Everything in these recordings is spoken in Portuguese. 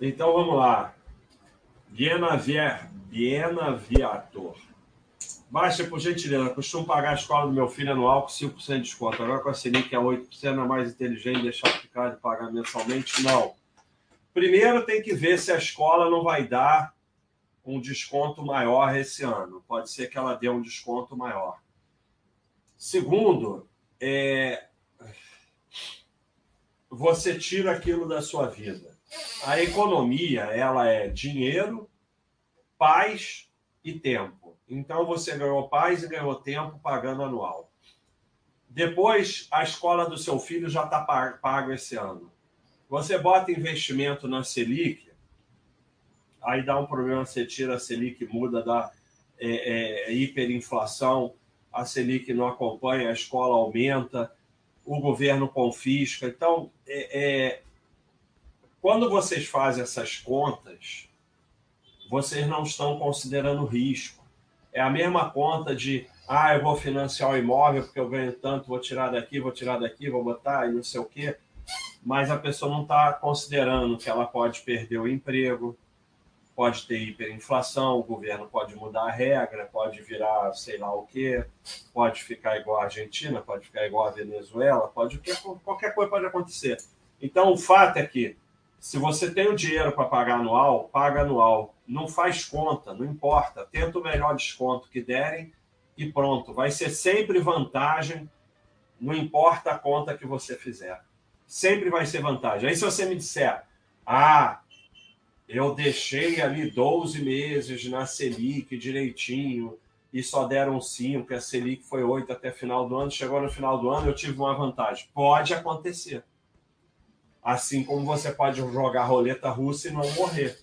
Então vamos lá. Viena, Vier, Viena Viator. Baixa, por gentileza. Costumo pagar a escola do meu filho anual com 5% de desconto. Agora com a Selic é 8%, é mais inteligente deixar ficar de pagar mensalmente? Não. Primeiro tem que ver se a escola não vai dar um desconto maior esse ano. Pode ser que ela dê um desconto maior. Segundo, é... você tira aquilo da sua vida. A economia, ela é dinheiro, paz e tempo. Então você ganhou paz e ganhou tempo pagando anual. Depois, a escola do seu filho já está pago esse ano. Você bota investimento na Selic, aí dá um problema, você tira a Selic, muda, dá é, é, hiperinflação, a Selic não acompanha, a escola aumenta, o governo confisca. Então, é, é quando vocês fazem essas contas, vocês não estão considerando risco. É a mesma conta de, ah, eu vou financiar o imóvel porque eu ganho tanto, vou tirar daqui, vou tirar daqui, vou botar e não sei o quê mas a pessoa não está considerando que ela pode perder o emprego, pode ter hiperinflação, o governo pode mudar a regra, pode virar sei lá o quê, pode ficar igual a Argentina, pode ficar igual a Venezuela, pode qualquer coisa pode acontecer. Então o fato é que se você tem o dinheiro para pagar anual, paga anual. Não faz conta, não importa. Tenta o melhor desconto que derem e pronto. Vai ser sempre vantagem, não importa a conta que você fizer sempre vai ser vantagem. Aí se você me disser, ah, eu deixei ali 12 meses na Selic direitinho e só deram 5, a Selic foi 8 até final do ano, chegou no final do ano eu tive uma vantagem. Pode acontecer. Assim como você pode jogar roleta russa e não morrer.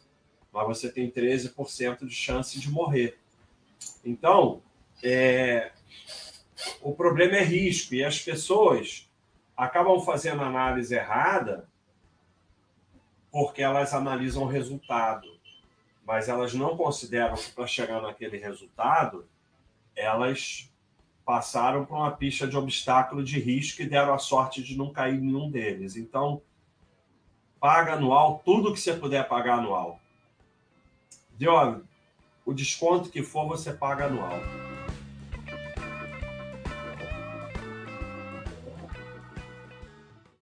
Mas você tem 13% de chance de morrer. Então, é... o problema é risco. E as pessoas acabam fazendo análise errada porque elas analisam o resultado, mas elas não consideram que para chegar naquele resultado, elas passaram por uma pista de obstáculo de risco e deram a sorte de não cair nenhum deles. Então, paga anual, tudo que você puder pagar anual. Deu o desconto que for, você paga anual.